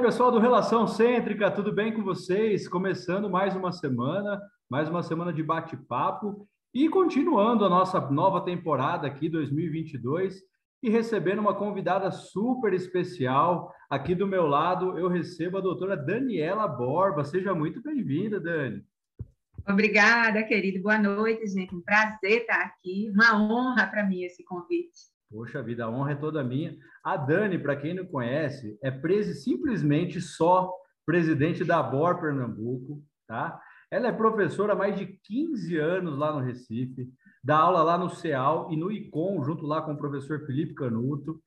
pessoal do Relação Cêntrica, tudo bem com vocês? Começando mais uma semana, mais uma semana de bate-papo e continuando a nossa nova temporada aqui 2022 e recebendo uma convidada super especial. Aqui do meu lado eu recebo a doutora Daniela Borba. Seja muito bem-vinda, Dani. Obrigada, querido. Boa noite, gente. Um prazer estar aqui. Uma honra para mim esse convite. Poxa vida, a honra é toda minha. A Dani, para quem não conhece, é presi simplesmente só presidente da BOR Pernambuco, tá? Ela é professora há mais de 15 anos lá no Recife, dá aula lá no CEAL e no ICOM, junto lá com o professor Felipe Canuto.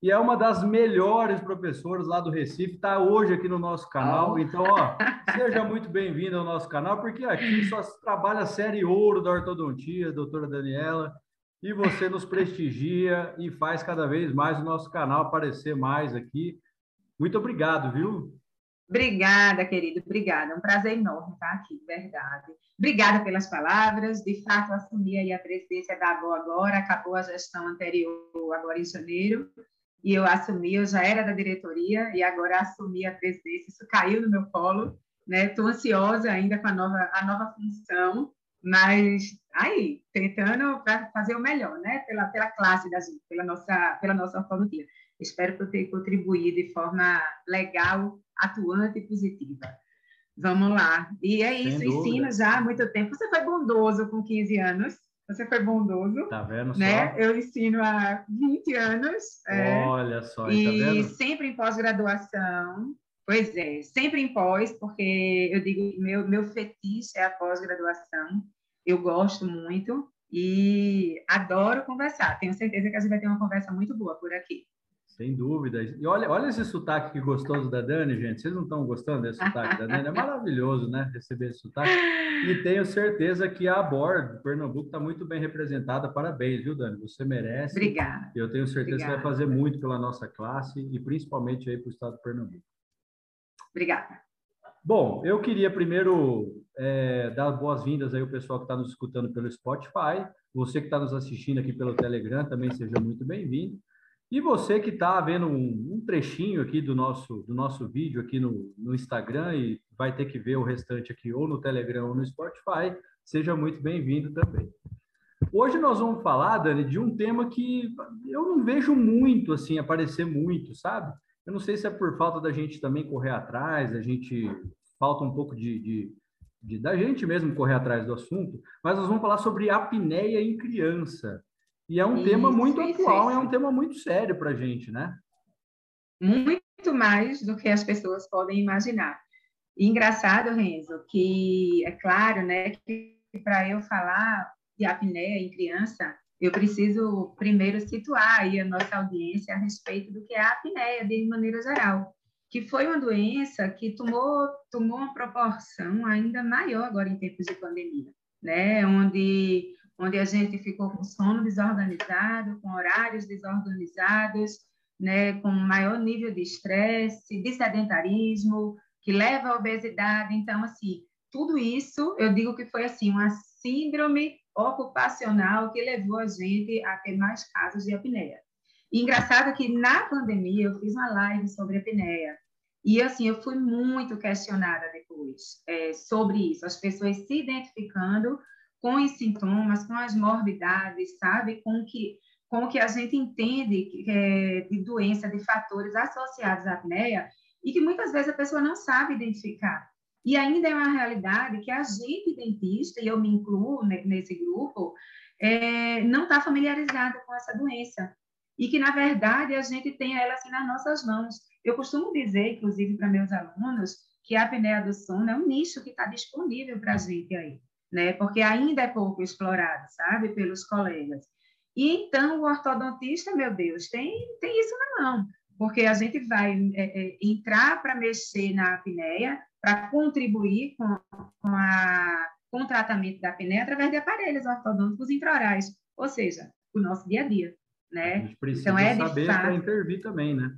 E é uma das melhores professoras lá do Recife, está hoje aqui no nosso canal. Então, ó, seja muito bem-vindo ao nosso canal, porque aqui só trabalha a série ouro da ortodontia, doutora Daniela e você nos prestigia e faz cada vez mais o nosso canal aparecer mais aqui. Muito obrigado, viu? Obrigada, querido, obrigada. É um prazer enorme estar aqui, verdade. Obrigada pelas palavras. De fato, assumi aí a presidência da ABO agora, acabou a gestão anterior agora em janeiro, e eu assumi, eu já era da diretoria, e agora assumi a presidência, isso caiu no meu colo, né? Estou ansiosa ainda com a nova, a nova função, mas aí, tentando fazer o melhor, né? Pela, pela classe da gente, pela nossa, pela nossa ortodontia. Espero que eu tenha contribuído de forma legal, atuante e positiva. Vamos lá. E é isso, ensino já há muito tempo. Você foi bondoso com 15 anos. Você foi bondoso. Tá vendo né? só? Eu ensino há 20 anos. É. Olha só, e tá vendo? sempre em pós-graduação. Pois é, sempre em pós, porque eu digo meu meu fetiche é a pós-graduação eu gosto muito e adoro conversar. Tenho certeza que a gente vai ter uma conversa muito boa por aqui. Sem dúvida. E olha, olha esse sotaque que gostoso da Dani, gente. Vocês não estão gostando desse sotaque da Dani? É maravilhoso, né? Receber esse sotaque. E tenho certeza que a BOR Pernambuco está muito bem representada. Parabéns, viu, Dani? Você merece. Obrigada. Eu tenho certeza Obrigada. que vai fazer muito pela nossa classe e principalmente aí para o estado de Pernambuco. Obrigada. Bom, eu queria primeiro é, dar boas-vindas aí ao pessoal que está nos escutando pelo Spotify. Você que está nos assistindo aqui pelo Telegram também seja muito bem-vindo. E você que está vendo um, um, trechinho aqui do nosso, do nosso vídeo aqui no, no Instagram e vai ter que ver o restante aqui ou no Telegram ou no Spotify, seja muito bem-vindo também. Hoje nós vamos falar, Dani, de um tema que eu não vejo muito assim aparecer muito, sabe? Eu não sei se é por falta da gente também correr atrás, a gente falta um pouco de, de, de, da gente mesmo correr atrás do assunto, mas nós vamos falar sobre apneia em criança. E é um isso, tema muito isso, atual, isso. é um tema muito sério para a gente, né? Muito mais do que as pessoas podem imaginar. E engraçado, Renzo, que é claro, né, que para eu falar de apneia em criança, eu preciso primeiro situar aí a nossa audiência a respeito do que é a apneia de maneira geral, que foi uma doença que tomou, tomou uma proporção ainda maior agora em tempos de pandemia, né? Onde, onde a gente ficou com sono desorganizado, com horários desorganizados, né? Com maior nível de estresse, de sedentarismo, que leva à obesidade. Então, assim, tudo isso, eu digo que foi assim uma síndrome ocupacional que levou a gente a ter mais casos de apneia. E engraçado que na pandemia eu fiz uma live sobre apneia e assim eu fui muito questionada depois é, sobre isso, as pessoas se identificando com os sintomas, com as morbidades, sabe, com que com que a gente entende é, de doença, de fatores associados à apneia e que muitas vezes a pessoa não sabe identificar. E ainda é uma realidade que a gente, dentista, e eu me incluo nesse grupo, é, não está familiarizado com essa doença. E que, na verdade, a gente tem ela assim nas nossas mãos. Eu costumo dizer, inclusive, para meus alunos, que a apneia do sono é um nicho que está disponível para a gente aí, né? Porque ainda é pouco explorado, sabe, pelos colegas. E então o ortodontista, meu Deus, tem, tem isso na mão, porque a gente vai é, é, entrar para mexer na apneia para contribuir com, com, a, com o tratamento da apneia através de aparelhos ortodônticos intraorais, ou seja, o nosso dia a dia, né? A gente precisa então, é, saber para intervir também, né?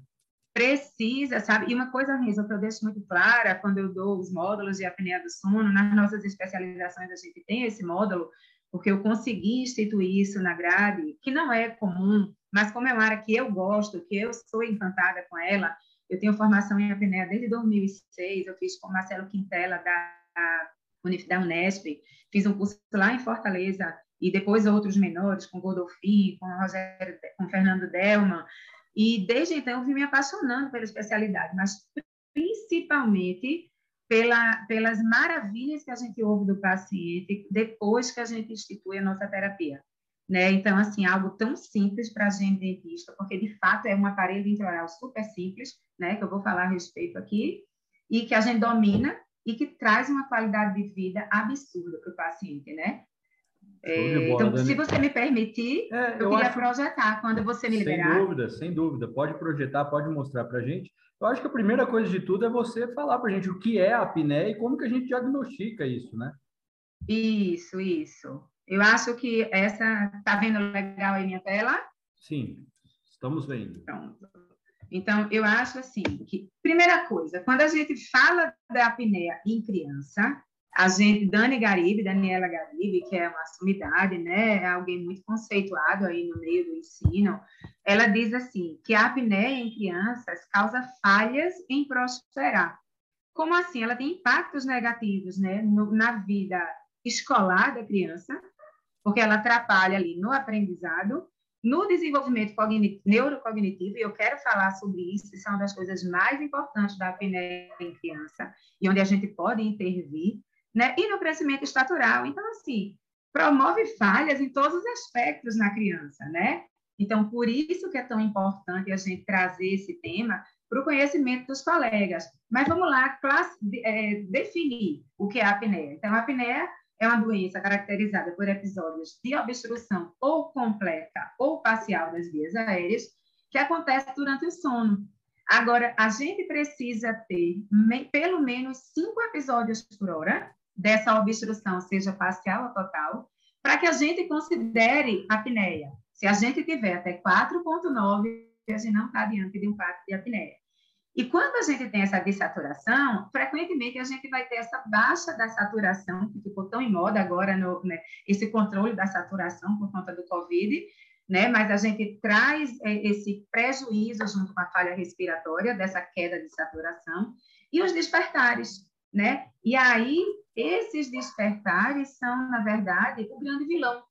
Precisa, sabe? E uma coisa mesmo que eu deixo muito clara quando eu dou os módulos de apneia do sono, nas nossas especializações a gente tem esse módulo, porque eu consegui instituir isso na grade, que não é comum, mas como é uma área que eu gosto, que eu sou encantada com ela, Eu tenho formação em apneia desde 2006, eu fiz com Marcelo Quintela, da, da Unesp, fiz um curso lá em Fortaleza, e depois outros menores, com Godolfin, com, com Fernando Delman, e desde então eu vim me apaixonando pela especialidade, mas principalmente pela, pelas maravilhas que a gente ouve do paciente depois que a gente institui a nossa terapia. Né? Então, assim, algo tão simples para a gente dentista, porque de fato é um aparelho intraoral super simples, né, que eu vou falar a respeito aqui, e que a gente domina e que traz uma qualidade de vida absurda para o paciente, né? É, bola, então, Dani. se você me permitir, é, eu, eu, queria acho... projetar quando você me liberar. Sem dúvida, sem dúvida. Pode projetar, pode mostrar para a gente. Eu acho que a primeira coisa de tudo é você falar para a gente o que é a apneia e como que a gente diagnostica isso, né? Isso, isso. Eu acho que essa... Está vendo legal aí minha tela? Sim, estamos vendo. Pronto. Então, eu acho assim que, primeira coisa, quando a gente fala da apneia em criança, a gente, Dani Garibe, Daniela Garibe, que é uma sumidade, né, é alguém muito conceituado aí no meio do ensino, ela diz assim, que a apneia em crianças causa falhas em prosperar. Como assim? Ela tem impactos negativos, né, no, na vida escolar da criança, porque ela atrapalha ali no aprendizado, no desenvolvimento neurocognitivo, e eu quero falar sobre isso, isso é uma das coisas mais importantes da apneia em criança, e onde a gente pode intervir, né? E no crescimento estatural. Então, assim, promove falhas em todos os aspectos na criança, né? Então, por isso que é tão importante a gente trazer esse tema para o conhecimento dos colegas. Mas vamos lá, classe, é, definir o que é a apneia. Então, a apneia é uma doença caracterizada por episódios de obstrução ou completa ou parcial das vias aéreas que acontece durante o sono. Agora, a gente precisa ter me, pelo menos cinco episódios por hora dessa obstrução, seja parcial ou total, para que a gente considere a apneia. Se a gente tiver até 4,9, a gente não está diante de um quadro de apneia. E quando a gente tem essa dessaturação, frequentemente a gente vai ter essa baixa da saturação, que ficou tão em moda agora, no, né, esse controle da saturação por conta do Covid, né? Mas a gente traz é, esse prejuízo junto com a falha respiratória, dessa queda de saturação, e os despertares, né? E aí esses despertares são, na verdade, o grande vilão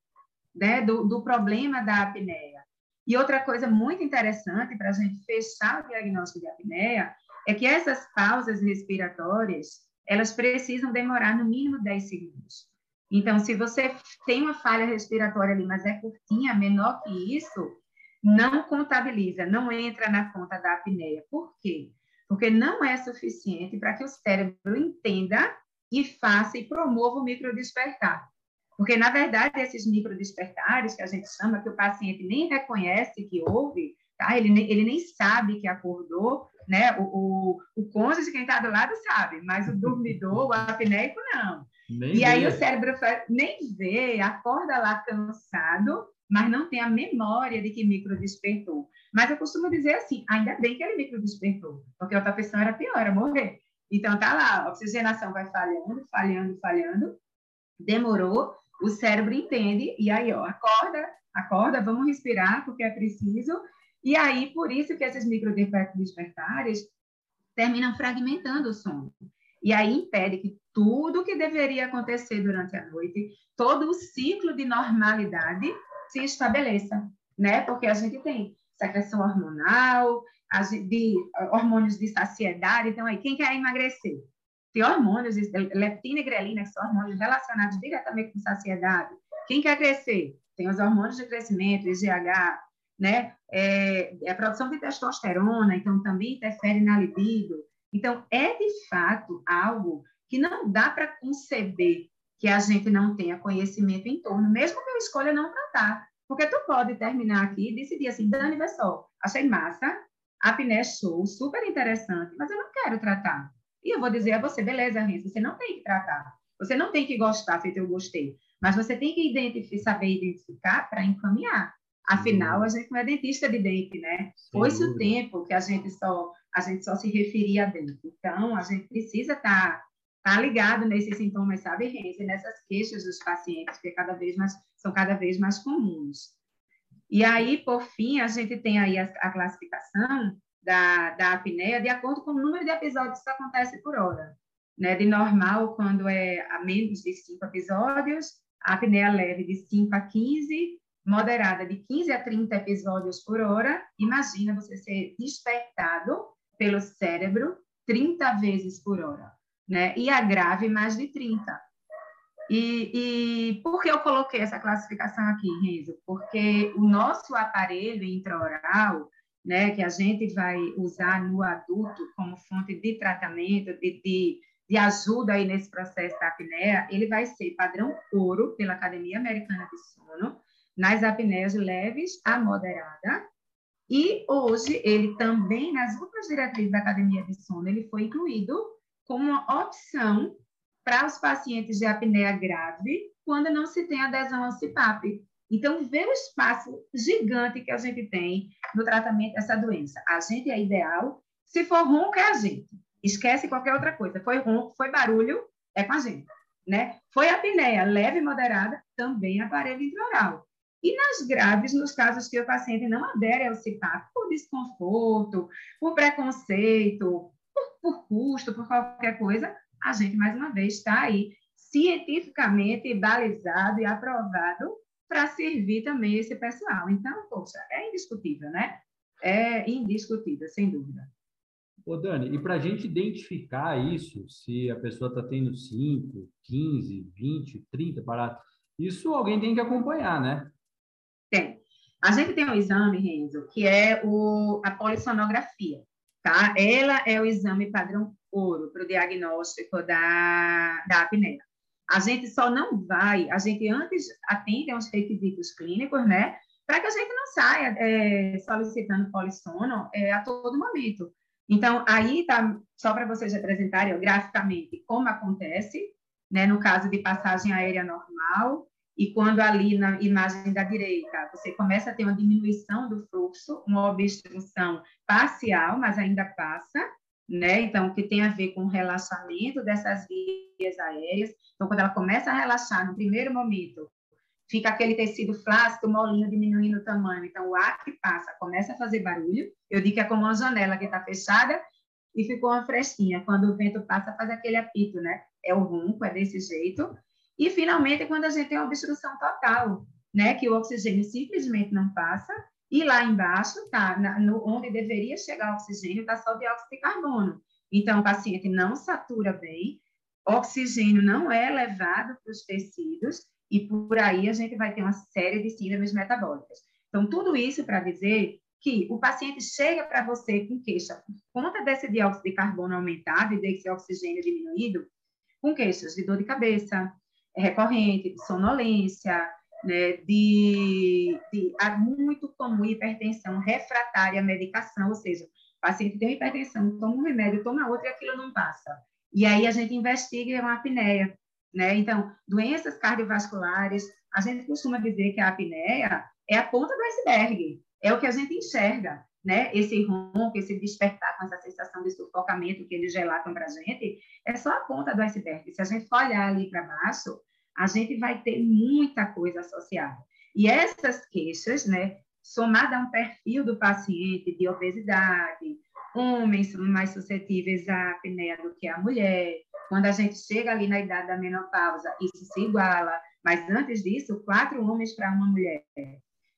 né, do, do problema da apneia. E outra coisa muito interessante para a gente fechar o diagnóstico de apneia é que essas pausas respiratórias elas precisam demorar no mínimo 10 segundos. Então, se você tem uma falha respiratória ali, mas é curtinha, menor que isso, não contabiliza, não entra na conta da apneia. Por quê? Porque não é suficiente para que o cérebro entenda e faça e promova o microdespertar. Porque, na verdade, esses microdespertares, que a gente chama, que o paciente nem reconhece que houve, tá? ele, ele nem sabe que acordou, né? o, o, o cônjuge, quem está do lado, sabe, mas o dormidor, o apneico, não. Nem e vê. aí o cérebro nem vê, acorda lá cansado, mas não tem a memória de que microdespertou. Mas eu costumo dizer assim, ainda bem que ele microdespertou, porque a outra pessoa era pior, era morrer. Então, tá lá, a oxigenação vai falhando, falhando, falhando, demorou, o cérebro entende, e aí, ó, acorda, acorda, vamos respirar, porque é preciso, e aí, por isso que esses microdespertares terminam fragmentando o sono. E aí impede que tudo que deveria acontecer durante a noite, todo o ciclo de normalidade se estabeleça, né? Porque a gente tem secreção hormonal, de hormônios de saciedade. Então, aí, quem quer emagrecer? Tem hormônios, leptina e grelina, que são hormônios relacionados diretamente com saciedade. Quem quer crescer? Tem os hormônios de crescimento, IGH, né? É, é, a produção de testosterona, então também interfere na libido. Então, é de fato algo que não dá para conceber que a gente não tenha conhecimento em torno, mesmo que eu escolha não tratar. Porque tu pode terminar aqui e decidir assim, Dani, vê só, achei massa, apneia show, super interessante, mas eu não quero tratar. E eu vou dizer a você, beleza, Renzo, você não tem que tratar. Você não tem que gostar, feito eu gostei. Mas você tem que identificar, saber identificar para encaminhar. Afinal, a gente não é dentista de dente, né? Foi-se o tempo que a gente só a gente só se referia a dente. Então, a gente precisa estar tá, tá ligado nesses sintomas, sabe, Renzo? E nessas queixas dos pacientes, que cada vez mais, são cada vez mais comuns. E aí, por fim, a gente tem aí a, a classificação da, da apneia de acordo com o número de episódios que acontece por hora. Né? De normal, quando é a menos de 5 episódios, a apneia leve de 5 a 15, moderada de 15 a 30 episódios por hora. Imagina você ser despertado pelo cérebro 30 vezes por hora, né? E a grave mais de 30. E, e por que eu coloquei essa classificação aqui, Renzo? Porque o nosso aparelho intraoral, né, que a gente vai usar no adulto como fonte de tratamento, de, de, de ajuda aí nesse processo da apneia, ele vai ser padrão ouro pela Academia Americana de Sono, nas apneias leves a moderada, e hoje ele também, nas últimas diretrizes da Academia de Sono, ele foi incluído como uma opção para os pacientes de apneia grave, quando não se tem adesão ao CPAP. Então, vê o espaço gigante que a gente tem no tratamento dessa doença. A gente é ideal. Se for ronco, é a gente. Esquece qualquer outra coisa. Foi ronco, foi barulho, é com a gente. Né? Foi apneia leve e moderada, também aparelho intraoral. E nas graves, nos casos que o paciente não adere ao CPAP por desconforto, por preconceito, por, por custo, por qualquer coisa, a gente, mais uma vez, está aí cientificamente balizado e aprovado para servir também esse pessoal. Então, poxa, é indiscutível, né? É indiscutível, sem dúvida. Ô, Dani, e para a gente identificar isso, se a pessoa está tendo 5, 15, 20, 30 paradas, isso alguém tem que acompanhar, né? Tem. A gente tem um exame, Renzo, que é o, a polissonografia, tá? Ela é o exame padrão ouro para o diagnóstico da, da apneia. A gente só não vai, a gente antes atende aos requisitos clínicos, né? Para que a gente não saia é, solicitando polissono é, a todo momento. Então, aí tá, só para vocês representarem graficamente como acontece, né? No caso de passagem aérea normal, e quando ali na imagem da direita você começa a ter uma diminuição do fluxo, uma obstrução parcial, mas ainda passa, né? Então, que tem a ver com o relaxamento dessas vias aéreas. Então, quando ela começa a relaxar, no primeiro momento, fica aquele tecido flácido, molinho, diminuindo o tamanho. Então, o ar que passa começa a fazer barulho. Eu digo que é como uma janela que está fechada e ficou uma frestinha. Quando o vento passa, faz aquele apito, né? É o ronco, é desse jeito. E, finalmente, quando a gente tem uma obstrução total, né? Que o oxigênio simplesmente não passa e lá embaixo, tá, na, no, onde deveria chegar o oxigênio, está só dióxido de carbono. Então, o paciente não satura bem, oxigênio não é levado para os tecidos, e por aí a gente vai ter uma série de síndromes metabólicas. Então, tudo isso para dizer que o paciente chega para você com queixa por conta desse dióxido de carbono aumentado e desse oxigênio diminuído, com queixas de dor de cabeça recorrente, de sonolência, né, de, de muito comum hipertensão refratária à medicação, ou seja, o paciente tem hipertensão, toma um remédio, toma outro e aquilo não passa. E aí a gente investiga uma apneia, né? Então, doenças cardiovasculares, a gente costuma dizer que a apneia é a ponta do iceberg, é o que a gente enxerga, né? Esse ronco, esse despertar com essa sensação de sufocamento que eles relatam para a gente, é só a ponta do iceberg. Se a gente olhar ali para baixo, a gente vai ter muita coisa associada. E essas queixas, né, somada a um perfil do paciente de obesidade, homens são mais suscetíveis à apneia do que a mulher. Quando a gente chega ali na idade da menopausa, isso se iguala, mas antes disso, quatro homens para uma mulher.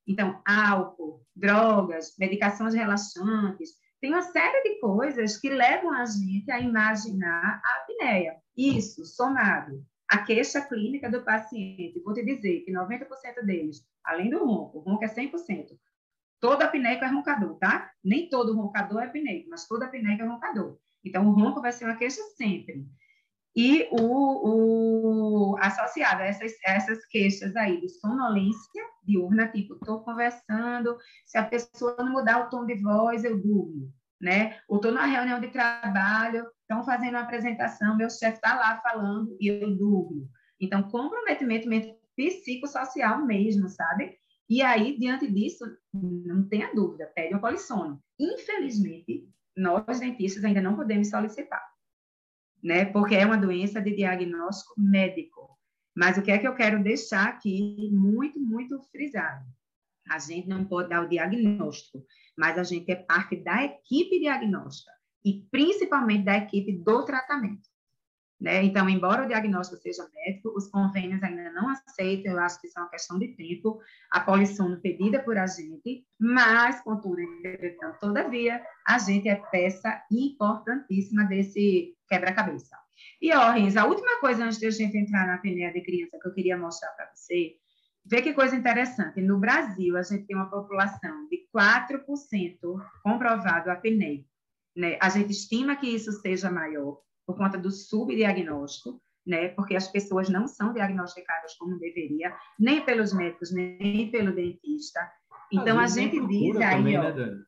Então, álcool, drogas, medicações relaxantes, tem uma série de coisas que levam a gente a imaginar a apneia. Isso, somado a queixa clínica do paciente, vou te dizer que 90% deles, além do ronco, o ronco é 100%, todo apneico é roncador, tá? Nem todo roncador é apneico, mas todo apneico é roncador. Então, o ronco vai ser uma queixa sempre. E o, o associado a essas, essas queixas aí de sonolência diurna, tipo, estou conversando, se a pessoa não mudar o tom de voz, eu durmo, né? Ou estou numa reunião de trabalho, estão fazendo uma apresentação, meu chefe está lá falando e eu durmo. Então, comprometimento psicossocial mesmo, sabe? E aí, diante disso, não tenha dúvida, pede um polissono. Infelizmente, nós dentistas ainda não podemos solicitar, né? Porque é uma doença de diagnóstico médico. Mas o que é que eu quero deixar aqui muito, muito frisado? A gente não pode dar o diagnóstico, mas a gente é parte da equipe diagnóstica e principalmente da equipe do tratamento. Né? Então, embora o diagnóstico seja médico, os convênios ainda não aceitam, eu acho que isso é uma questão de tempo, a polissono pedida por a gente, mas, contudo, entretanto, todavia, a gente é peça importantíssima desse quebra-cabeça. E, ó, Rins, a última coisa antes de a gente entrar na apneia de criança que eu queria mostrar para você, vê que coisa interessante, no Brasil, a gente tem uma população de 4% comprovado apneia. Né? A gente estima que isso seja maior, por conta do subdiagnóstico, né? Porque as pessoas não são diagnosticadas como deveria, nem pelos médicos, nem pelo dentista. Então a gente diz aí, também, ó, né,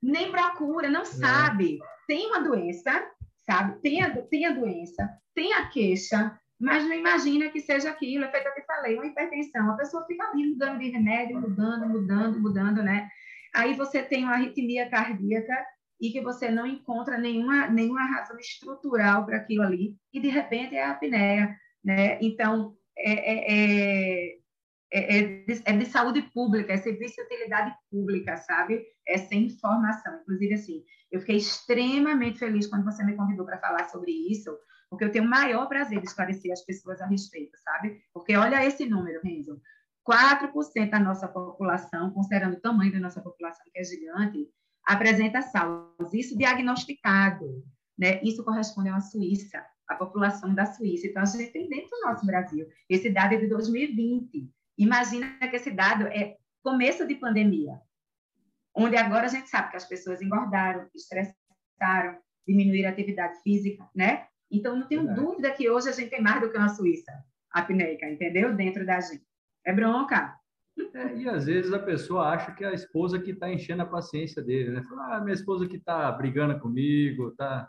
nem procura, não é. sabe. Tem uma doença, sabe? Tem a, tem a doença, tem a queixa, mas não imagina que seja aquilo. É feito que eu falei, uma hipertensão. A pessoa fica ali mudando de remédio, mudando, mudando, mudando, né? Aí você tem uma arritmia cardíaca e que você não encontra nenhuma, nenhuma razão estrutural para aquilo ali, e de repente é a apneia, né? Então, é, é, é, é, de, é de saúde pública, é serviço de utilidade pública, sabe? Essa informação. Inclusive, assim, eu fiquei extremamente feliz quando você me convidou para falar sobre isso, porque eu tenho o maior prazer de esclarecer as pessoas a respeito, sabe? Porque olha esse número, Renzo. 4% da nossa população, considerando o tamanho da nossa população, que é gigante, apresenta SARS, isso diagnosticado, né? Isso corresponde a uma Suíça, a população da Suíça. Então, a gente tem dentro do nosso Brasil. Esse dado é de 2020. Imagina que esse dado é começo de pandemia, onde agora a gente sabe que as pessoas engordaram, estressaram, diminuíram a atividade física, né? Então, não tenho Verdade. dúvida que hoje a gente tem mais do que uma Suíça apneica, entendeu? Dentro da gente. É bronca. É, e às vezes a pessoa acha que é a esposa que está enchendo a paciência dele, né? Fala, ah, minha esposa que está brigando comigo, está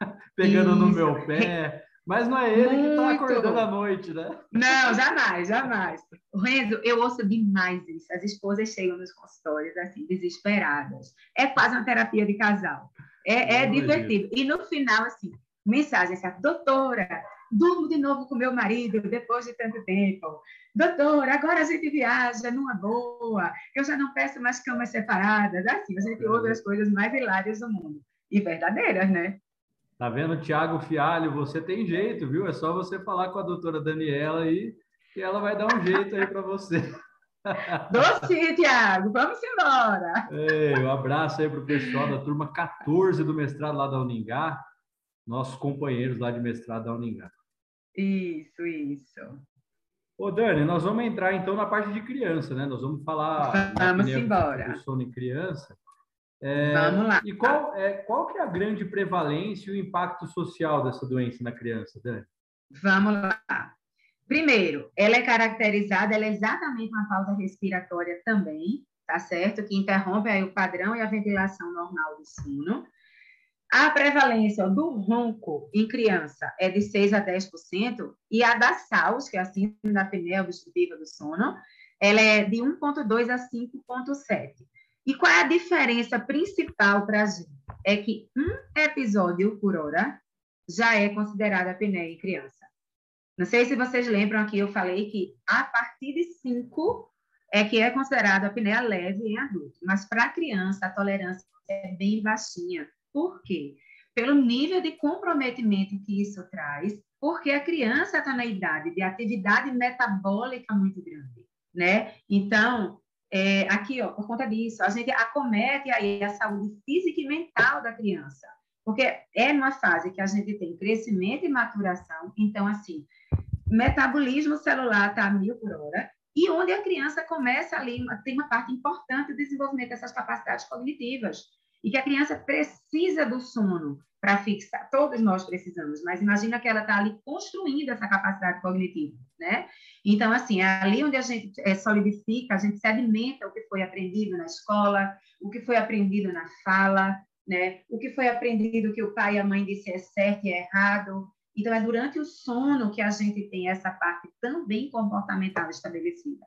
pegando Isso. no meu pé. Mas não é ele Muito. que está acordando à noite, né? Não, jamais, jamais. Renzo, eu ouço demais isso. As esposas chegam nos consultórios, assim, desesperadas. É quase uma terapia de casal. É, é divertido. E no final, assim, mensagem assim, doutora, durmo de novo com meu marido depois de tanto tempo. Doutor, agora a gente viaja numa boa, eu já não peço mais camas separadas. Assim, a gente ouve as coisas mais hilárias do mundo. E verdadeiras, né? Tá vendo, Tiago Fialho? Você tem jeito, viu? É só você falar com a doutora Daniela aí que ela vai dar um jeito aí para você. Doce, Tiago, vamos embora. Ei, um abraço aí para o pessoal da turma 14 do mestrado lá da Uningá, nossos companheiros lá de mestrado da Uningá. Isso, isso. Ô, Dani, nós vamos entrar então na parte de criança, né? Nós vamos falar vamos embora. do sono em criança. É, vamos lá. E qual, é, qual que é a grande prevalência e o impacto social dessa doença na criança, Dani? Vamos lá. Primeiro, ela é caracterizada, ela é exatamente uma falta respiratória também, tá certo? Que interrompe aí o padrão e a ventilação normal do sono. A prevalência do ronco em criança é de 6 a 10%, e a da SAUS, que é a síndrome da apneia obstrutiva do sono, ela é de 1,2 a 5,7. E qual é a diferença principal para a gente? É que um episódio por hora já é considerado apneia em criança. Não sei se vocês lembram aqui, eu falei que a partir de 5 é que é considerado apneia leve em adulto, mas para criança a tolerância é bem baixinha. Por quê? Pelo nível de comprometimento que isso traz, porque a criança está na idade de atividade metabólica muito grande, né? Então, é, aqui, ó, por conta disso, a gente acomete aí a saúde física e mental da criança, porque é numa fase que a gente tem crescimento e maturação, então, assim, metabolismo celular está a mil por hora, e onde a criança começa ali, tem uma parte importante do desenvolvimento dessas capacidades cognitivas e que a criança precisa do sono para fixar. Todos nós precisamos, mas imagina que ela está ali construindo essa capacidade cognitiva, né? Então, assim, é ali onde a gente é, solidifica, a gente sedimenta o que foi aprendido na escola, o que foi aprendido na fala, né? O que foi aprendido que o pai e a mãe disse é certo e é errado. Então, é durante o sono que a gente tem essa parte também comportamental estabelecida.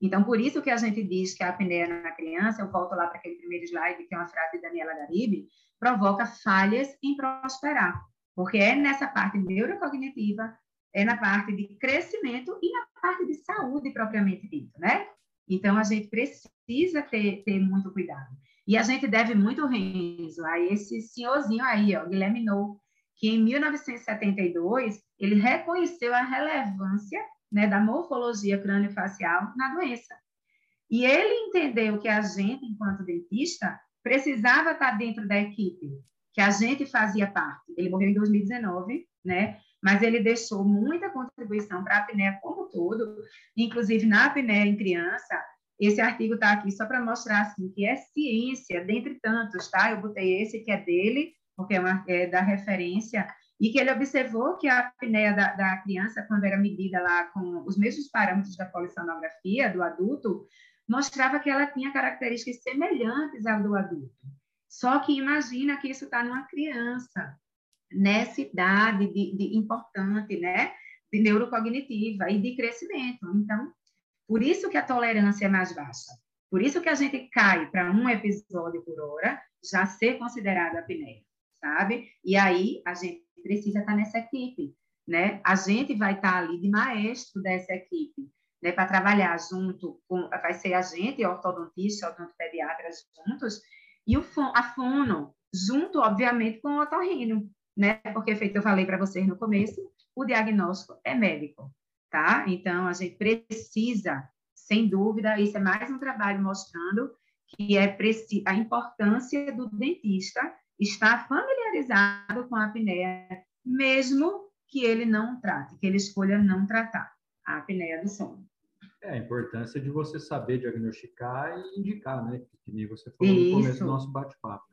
Então, por isso que a gente diz que a apneia na criança, eu volto lá para aquele primeiro slide, que é uma frase de Daniela Garibe, provoca falhas em prosperar, porque é nessa parte neurocognitiva, é na parte de crescimento e na parte de saúde propriamente dito, né? Então, a gente precisa ter, ter muito cuidado. E a gente deve muito, Renzo, a esse senhorzinho aí, ó, Guilherme Nou, que em 1972 ele reconheceu a relevância né, da morfologia crânio-facial na doença. E ele entendeu que a gente, enquanto dentista, precisava estar dentro da equipe, que a gente fazia parte. Ele morreu em 2019, né? Mas ele deixou muita contribuição para a apneia como todo, inclusive na apneia em criança. Esse artigo está aqui só para mostrar assim que é ciência, dentre tantos, tá? Eu botei esse que é dele, porque é, uma, é da referência, e que ele observou que a apneia da, da, criança, quando era medida lá com os mesmos parâmetros da polissonografia do adulto, mostrava que ela tinha características semelhantes à do adulto. Só que imagina que isso está numa criança, nessa idade de, de importante, né? De neurocognitiva e de crescimento. Então, por isso que a tolerância é mais baixa. Por isso que a gente cai para um episódio por hora já ser considerado apneia, sabe? E aí a gente precisa estar nessa equipe, né? A gente vai estar ali de maestro dessa equipe né, para trabalhar junto com, vai ser a gente, ortodontista, odontopediatras juntos, e o, a fono, junto, obviamente, com o otorrino, né, porque, feito eu falei para vocês no começo, o diagnóstico é médico, tá? Então, a gente precisa, sem dúvida, isso é mais um trabalho mostrando que é a importância do dentista estar familiarizado com a apneia, mesmo que ele não trate, que ele escolha não tratar a apneia do sono. É, a importância de você saber diagnosticar e indicar, né? Que nem você falou isso. no começo do nosso bate-papo.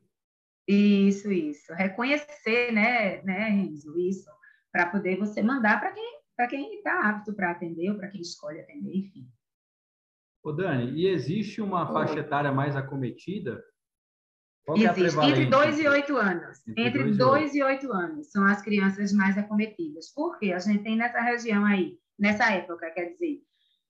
Isso, isso. Reconhecer, né, né, Renzo, isso, para poder você mandar para quem para quem está apto para atender ou para quem escolhe atender, enfim. Ô Dani, e existe uma faixa etária mais acometida? Qual existe, é entre 2 e 8 anos. Entre 2 e 8 anos são as crianças mais acometidas. Por quê? A gente tem nessa região aí, nessa época, quer dizer,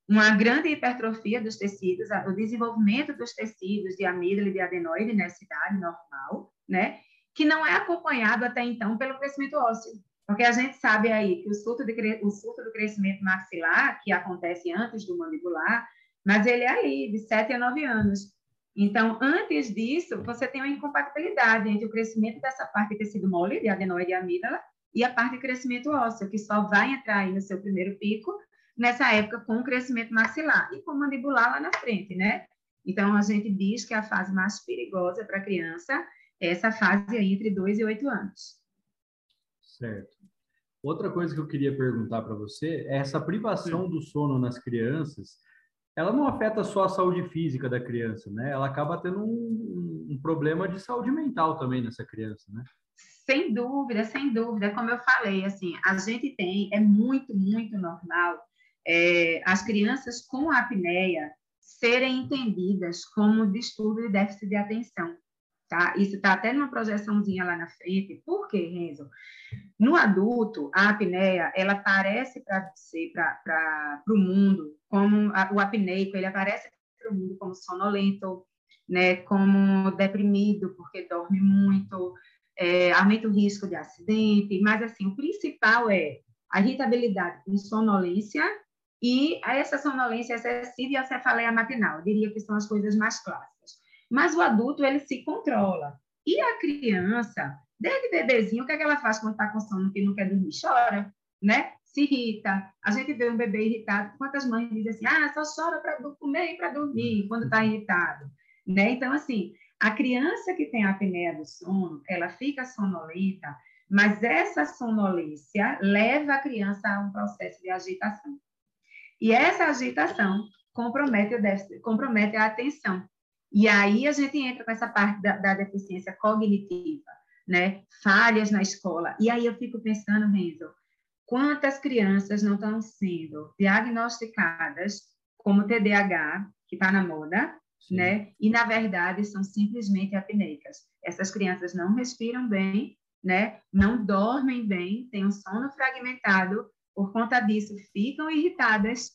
uma grande hipertrofia dos tecidos, o desenvolvimento dos tecidos de amígdala e de adenoide nessa idade normal, né? Que não é acompanhado até então pelo crescimento ósseo. Porque a gente sabe aí que o surto, de, o surto do crescimento maxilar, que acontece antes do mandibular, mas ele é ali, de 7 a 9 anos. Então, antes disso, você tem uma incompatibilidade entre o crescimento dessa parte de tecido mole, de adenoide e amígdala, e a parte de crescimento ósseo, que só vai entrar aí no seu primeiro pico nessa época com o crescimento maxilar e com o mandibular lá na frente, né? Então, a gente diz que a fase mais perigosa para a criança é essa fase aí entre 2 e 8 anos. Certo. Outra coisa que eu queria perguntar para você é essa privação Sim. do sono nas crianças, ela não afeta só a saúde física da criança, né? Ela acaba tendo um, um problema de saúde mental também nessa criança, né? Sem dúvida, sem dúvida. Como eu falei, assim, a gente tem, é muito, muito normal é, as crianças com apneia serem entendidas como distúrbio de déficit de atenção. Tá? Isso está até numa projeçãozinha lá na frente. Por quê, Renzo? No adulto, a apneia, ela aparece para você, para o mundo, como a, o apneico, ele aparece para o mundo como sonolento, né, como deprimido, porque dorme muito, é, aumenta o risco de acidente, mas, assim, o principal é a irritabilidade com sonolência e essa sonolência excessiva e a cefaleia matinal. Eu diria que são as coisas mais clássicas. Mas o adulto, ele se controla. E a criança, desde bebezinho, o que, é que ela faz quando está com sono que não quer dormir? Chora, né? Se irrita. A gente vê um bebê irritado. Quantas mães dizem assim, ah, só chora para comer e para dormir quando está irritado, né? Então, assim, a criança que tem a apneia do sono, ela fica sonolenta, mas essa sonolência leva a criança a um processo de agitação. E essa agitação compromete, o déficit, compromete a atenção. E aí a gente entra com essa parte da, da deficiência cognitiva, né? Falhas na escola. E aí eu fico pensando, Renzo, quantas crianças não estão sendo diagnosticadas como TDAH, que está na moda, Sim. né? E na verdade são simplesmente apneicas. Essas crianças não respiram bem, né? Não dormem bem, têm um sono fragmentado por conta disso, ficam irritadas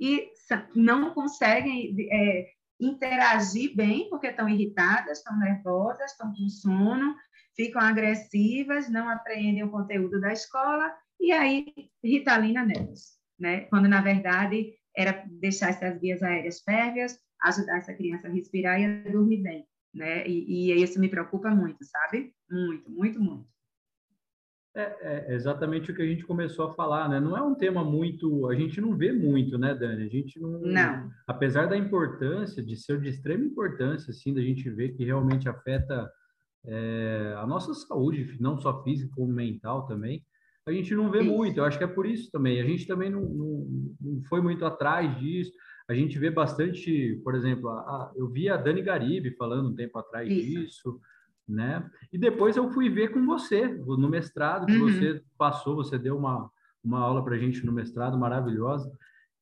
e não conseguem é, interagir bem porque estão irritadas, estão nervosas, estão com sono, ficam agressivas, não apreendem o conteúdo da escola e aí ritalina nelas, né? Quando na verdade era deixar essas vias aéreas férreas, ajudar essa criança a respirar e a dormir bem, né? E, e isso me preocupa muito, sabe? Muito, muito, muito. É, é, exatamente o que a gente começou a falar, né? Não é um tema muito, a gente não vê muito, né, Dani? A gente não, não. apesar da importância, de ser de extrema importância, assim, da gente ver que realmente afeta é, a nossa saúde, não só física como mental também, a gente não vê muito. Eu acho que é por isso também. A gente também não, não, não foi muito atrás disso. A gente vê bastante, por exemplo, a, a, eu vi a Dani Garibe falando um tempo atrás isso. disso né? E depois eu fui ver com você no mestrado que uhum. você passou, você deu uma, uma aula para a gente no mestrado maravilhosa.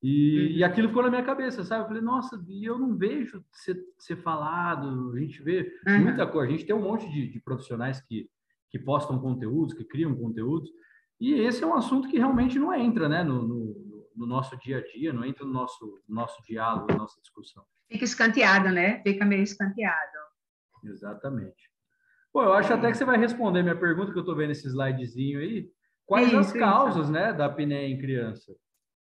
E, uhum. e aquilo ficou na minha cabeça, sabe? Eu falei, nossa, e eu não vejo ser, ser falado, a gente vê uhum. muita coisa. A gente tem um monte de, de, profissionais que, que postam conteúdos, que criam conteúdos, e esse é um assunto que realmente não entra né, no, no, no nosso dia a dia, não entra no nosso, no nosso diálogo, na nossa discussão. Fica escanteado, né? Fica meio escanteado. Exatamente. Pô, eu acho até que você vai responder minha pergunta, que eu estou vendo esse slidezinho aí. Quais isso, as causas, isso. né, da apneia em criança?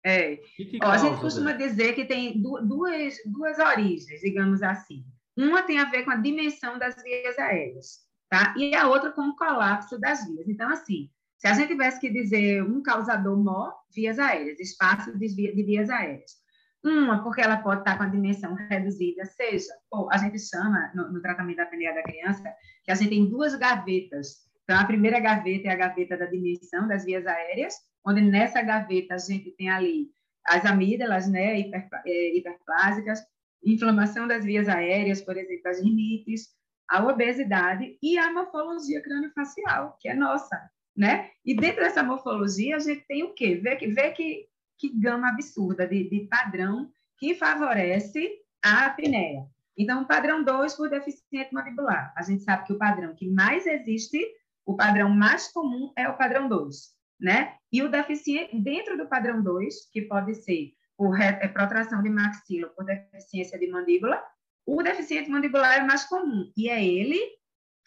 É. Que que Ó, a gente costuma né? dizer que tem duas, duas origens, digamos assim. Uma tem a ver com a dimensão das vias aéreas, tá? E a outra com o colapso das vias. Então, assim, se a gente tivesse que dizer um causador maior, vias aéreas, espaço de vias aéreas. Uma, porque ela pode estar com a dimensão reduzida, seja, ou a gente chama, no, no tratamento da apneia da criança, que a gente tem duas gavetas. Então, a primeira gaveta é a gaveta da dimensão das vias aéreas, onde nessa gaveta a gente tem ali as amígdalas, né, hiper, é, hiperplásicas, inflamação das vias aéreas, por exemplo, as rinites, a obesidade e a morfologia craniofacial, que é nossa, né? E dentro dessa morfologia a gente tem o quê? Vê que, vê que que gama absurda de, de padrão que favorece a apneia. Então, padrão 2 por deficiente mandibular. A gente sabe que o padrão que mais existe, o padrão mais comum é o padrão 2, né? E o deficiente, dentro do padrão 2, que pode ser por é, protração de maxila, por deficiência de mandíbula, o deficiente mandibular é mais comum. E é ele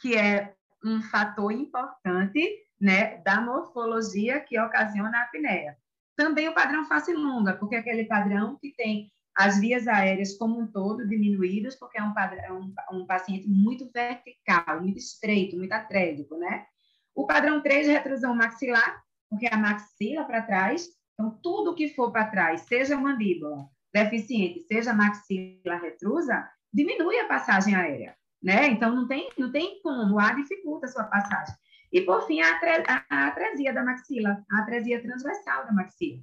que é um fator importante, né, da morfologia que ocasiona a apneia. Também o padrão face longa, porque é aquele padrão que tem as vias aéreas como um todo diminuídas, porque é um, padrão, é um, paciente muito vertical, muito estreito, muito atrésico, né? O padrão 3 retrusão maxilar, porque a maxila para trás, então tudo que for para trás, seja mandíbula deficiente, seja maxila retrusa, diminui a passagem aérea, né? Então não tem, não tem como, a dificulta a sua passagem. E, por fim, a, atresia da maxila, a atresia transversal da maxila.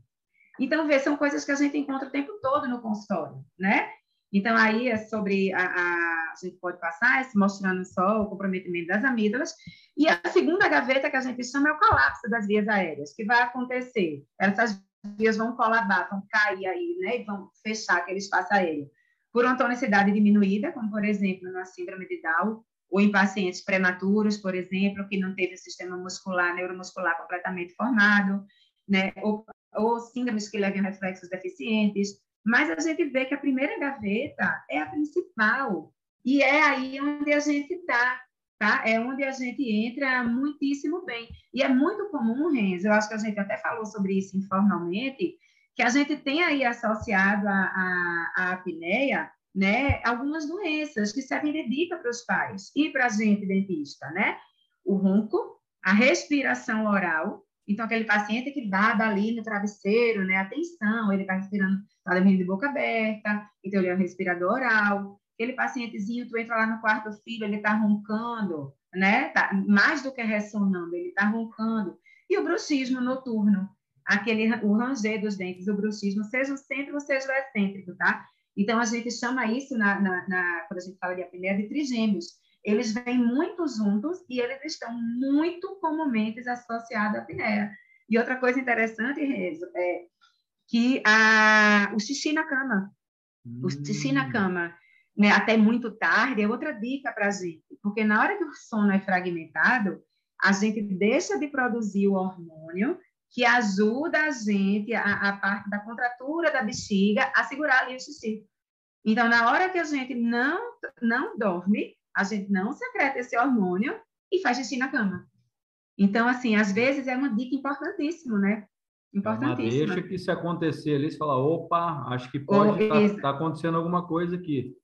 Então, vê, são coisas que a gente encontra o tempo todo no consultório, né? Então, aí é sobre a, a, a gente pode passar mostrando só o comprometimento das amígdalas. E a segunda gaveta que a gente chama é o colapso das vias aéreas, que vai acontecer. Essas vias vão colabar, vão cair aí, né? E vão fechar aquele espaço aéreo. Por uma tonicidade diminuída, como por exemplo na síndrome de Down, ou em pacientes prematuros, por exemplo, que não teve o sistema muscular, neuromuscular completamente formado, né? ou, ou síndromes que levam reflexos deficientes. Mas a gente vê que a primeira gaveta é a principal, e é aí onde a gente está, tá? É onde a gente entra muitíssimo bem. E é muito comum, Renzo, eu acho que a gente até falou sobre isso informalmente, que a gente tem aí associado a, a, a apneia né, algumas doenças que servem de dica para os pais e para a gente dentista, né? O ronco, a respiração oral, então aquele paciente que dá ali no travesseiro, né, atenção, ele está respirando, está dormindo de boca aberta, então ele é um respirador oral. Aquele pacientezinho, tu entra lá no quarto filho, ele está roncando, né? Tá, mais do que ressonando, ele está roncando. E o bruxismo noturno, aquele o ranger dos dentes, o bruxismo, seja o centro ou seja o excêntrico, tá? Então, a gente chama isso, na, na, na, quando a gente fala de apneia, de trigêmeos. Eles vêm muito juntos e eles estão muito comumente associados à apneia. E outra coisa interessante, Rezo, é que a, o xixi na cama, hum. o xixi na hum. cama, né, até muito tarde, é outra dica para a gente, porque na hora que o sono é fragmentado, a gente deixa de produzir o hormônio que ajuda a gente, a, a, parte da contratura da bexiga, a segurar ali o xixi. Então, na hora que a gente não, não dorme, a gente não secreta esse hormônio e faz xixi na cama. Então, assim, às vezes é uma dica importantíssima, né? Importantíssima. É deixa que se acontecer ali, você fala, opa, acho que pode estar oh, tá, tá acontecendo alguma coisa aqui.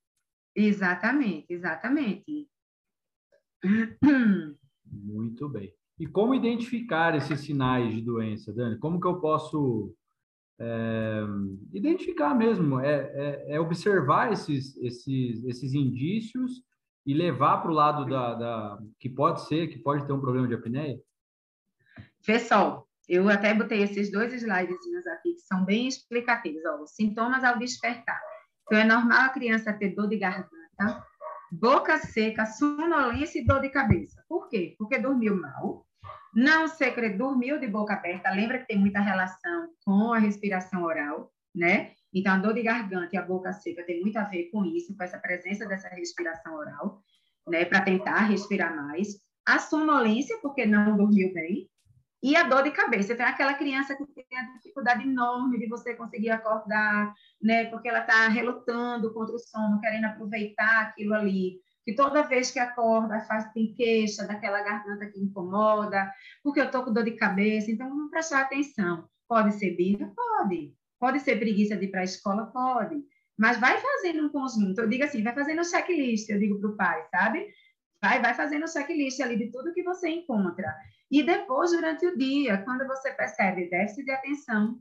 Exatamente, exatamente. Muito bem. E como identificar esses sinais de doença, Dani? Como que eu posso é, identificar mesmo? É, é, é, observar esses, esses, esses indícios e levar para o lado da, da, que pode ser, que pode ter um problema de apneia? Pessoal, eu até botei esses dois slides aqui que são bem explicativos. Ó, sintomas ao despertar. Então, é normal a criança ter dor de garganta, boca seca, sonolência e dor de cabeça. Por quê? Porque dormiu mal, não secre, dormiu de boca aberta. Lembra que tem muita relação com a respiração oral, né? Então, a dor de garganta e a boca seca tem muito a ver com isso, com essa presença dessa respiração oral, né? Para tentar respirar mais. A sonolência, porque não dormiu bem, e a dor de cabeça. Tem aquela criança que tem a dificuldade enorme de você conseguir acordar, né? Porque ela está relutando contra o sono, querendo aproveitar aquilo ali. Que toda vez que acorda, faz tem queixa daquela garganta que incomoda, porque eu estou com dor de cabeça. Então, vamos prestar atenção. Pode ser birra? Pode. Pode ser preguiça de ir para a escola? Pode. Mas vai fazendo um conjunto. Eu digo assim, vai fazendo um checklist, eu digo para o pai, sabe? Vai, vai fazendo um checklist ali de tudo que você encontra. E depois, durante o dia, quando você percebe déficit de atenção,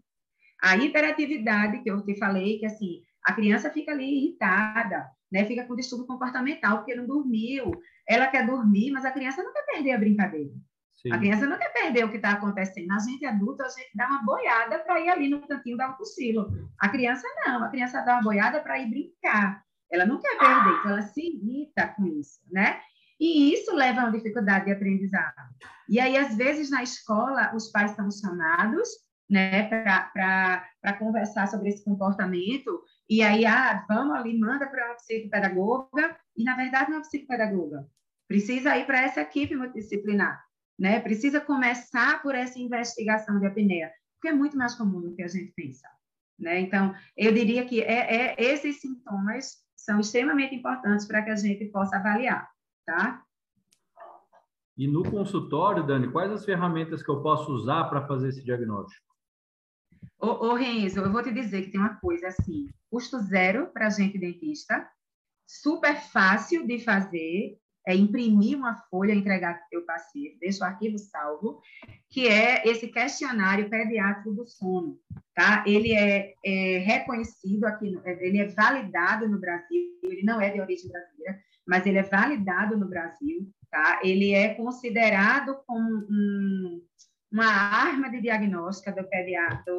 a hiperatividade, que eu te falei, que assim, a criança fica ali irritada, né? Fica com distúrbio comportamental, porque não dormiu. Ela quer dormir, mas a criança não quer perder a brincadeira. Sim. A criança não quer perder o que está acontecendo. A gente adulta, a gente dá uma boiada para ir ali no cantinho dar um cochilo. A criança não, a criança dá uma boiada para ir brincar. Ela não quer perder, então ela se irrita com isso, né? E isso leva a uma dificuldade de aprendizado. E aí, às vezes, na escola, os pais são chamados né, para conversar sobre esse comportamento, e aí, ah, vamos ali, manda para uma psicopedagoga, e na verdade não é psicopedagoga. Precisa ir para essa equipe multidisciplinar, né? Precisa começar por essa investigação de apneia, porque é muito mais comum do que a gente pensa, né? Então, eu diria que é, é esses sintomas são extremamente importantes para que a gente possa avaliar tá? E no consultório, Dani, quais as ferramentas que eu posso usar para fazer esse diagnóstico? Ô, ô Renzo, eu vou te dizer que tem uma coisa assim, custo zero para gente dentista, super fácil de fazer, é imprimir uma folha, entregar para o teu paciente, deixa o arquivo salvo, que é esse questionário pediátrico do sono, tá? Ele é, é reconhecido aqui, ele é validado no Brasil, ele não é de origem brasileira, mas ele é validado no Brasil, tá? Ele é considerado como um, uma arma de diagnóstica do pediatra